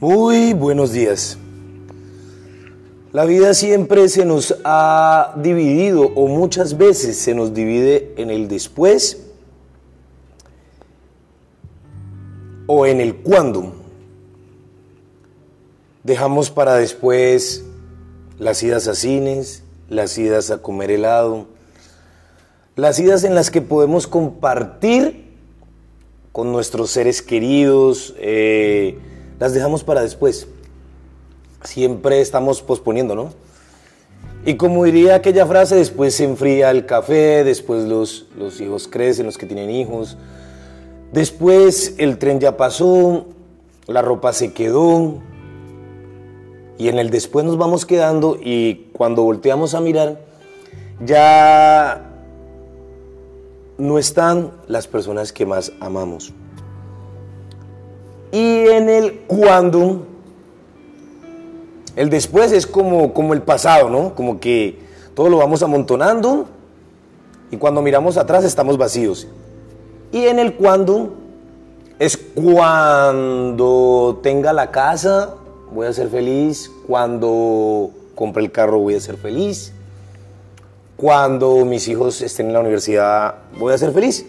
Muy buenos días. La vida siempre se nos ha dividido o muchas veces se nos divide en el después o en el cuándo. Dejamos para después las idas a cines, las idas a comer helado, las idas en las que podemos compartir con nuestros seres queridos, eh, las dejamos para después. Siempre estamos posponiendo, ¿no? Y como diría aquella frase, después se enfría el café, después los, los hijos crecen, los que tienen hijos, después el tren ya pasó, la ropa se quedó, y en el después nos vamos quedando y cuando volteamos a mirar, ya no están las personas que más amamos. Y en el cuando, el después es como, como el pasado, ¿no? Como que todo lo vamos amontonando y cuando miramos atrás estamos vacíos. Y en el cuando es cuando tenga la casa, voy a ser feliz, cuando compre el carro voy a ser feliz, cuando mis hijos estén en la universidad voy a ser feliz.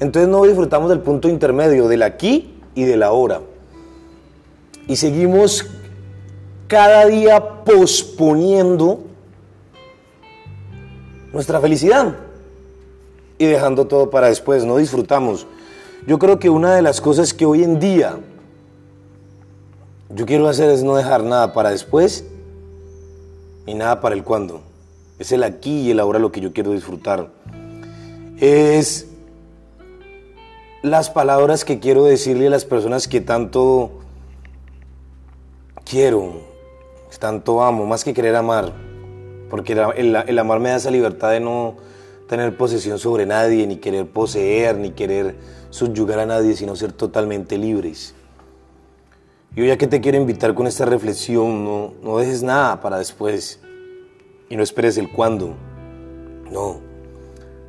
Entonces no disfrutamos del punto intermedio, del aquí y de la hora. Y seguimos cada día posponiendo nuestra felicidad y dejando todo para después, no disfrutamos. Yo creo que una de las cosas que hoy en día yo quiero hacer es no dejar nada para después y nada para el cuándo. Es el aquí y el ahora lo que yo quiero disfrutar. Es las palabras que quiero decirle a las personas que tanto quiero, que tanto amo, más que querer amar. Porque el, el amar me da esa libertad de no tener posesión sobre nadie, ni querer poseer, ni querer subyugar a nadie, sino ser totalmente libres. Yo ya que te quiero invitar con esta reflexión, no, no dejes nada para después y no esperes el cuándo. No,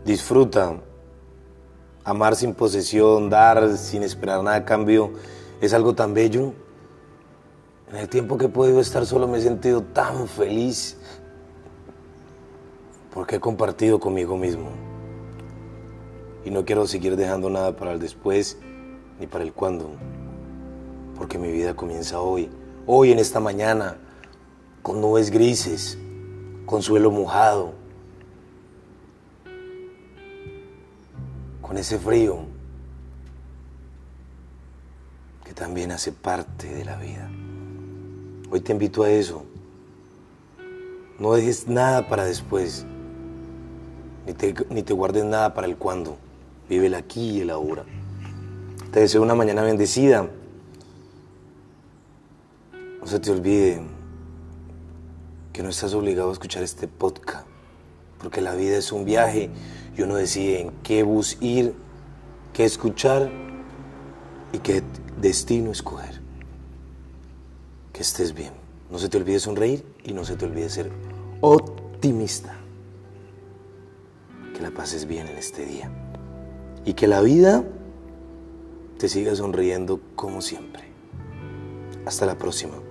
disfruta. Amar sin posesión, dar sin esperar nada a cambio, es algo tan bello. En el tiempo que he podido estar solo me he sentido tan feliz porque he compartido conmigo mismo. Y no quiero seguir dejando nada para el después ni para el cuándo porque mi vida comienza hoy, hoy en esta mañana, con nubes grises, con suelo mojado, con ese frío que también hace parte de la vida. Hoy te invito a eso. No dejes nada para después, ni te, ni te guardes nada para el cuándo. Vive el aquí y el ahora. Te deseo una mañana bendecida no se te olvide que no estás obligado a escuchar este podcast, porque la vida es un viaje y uno decide en qué bus ir, qué escuchar y qué destino escoger. Que estés bien. No se te olvide sonreír y no se te olvide ser optimista. Que la pases bien en este día. Y que la vida te siga sonriendo como siempre. Hasta la próxima.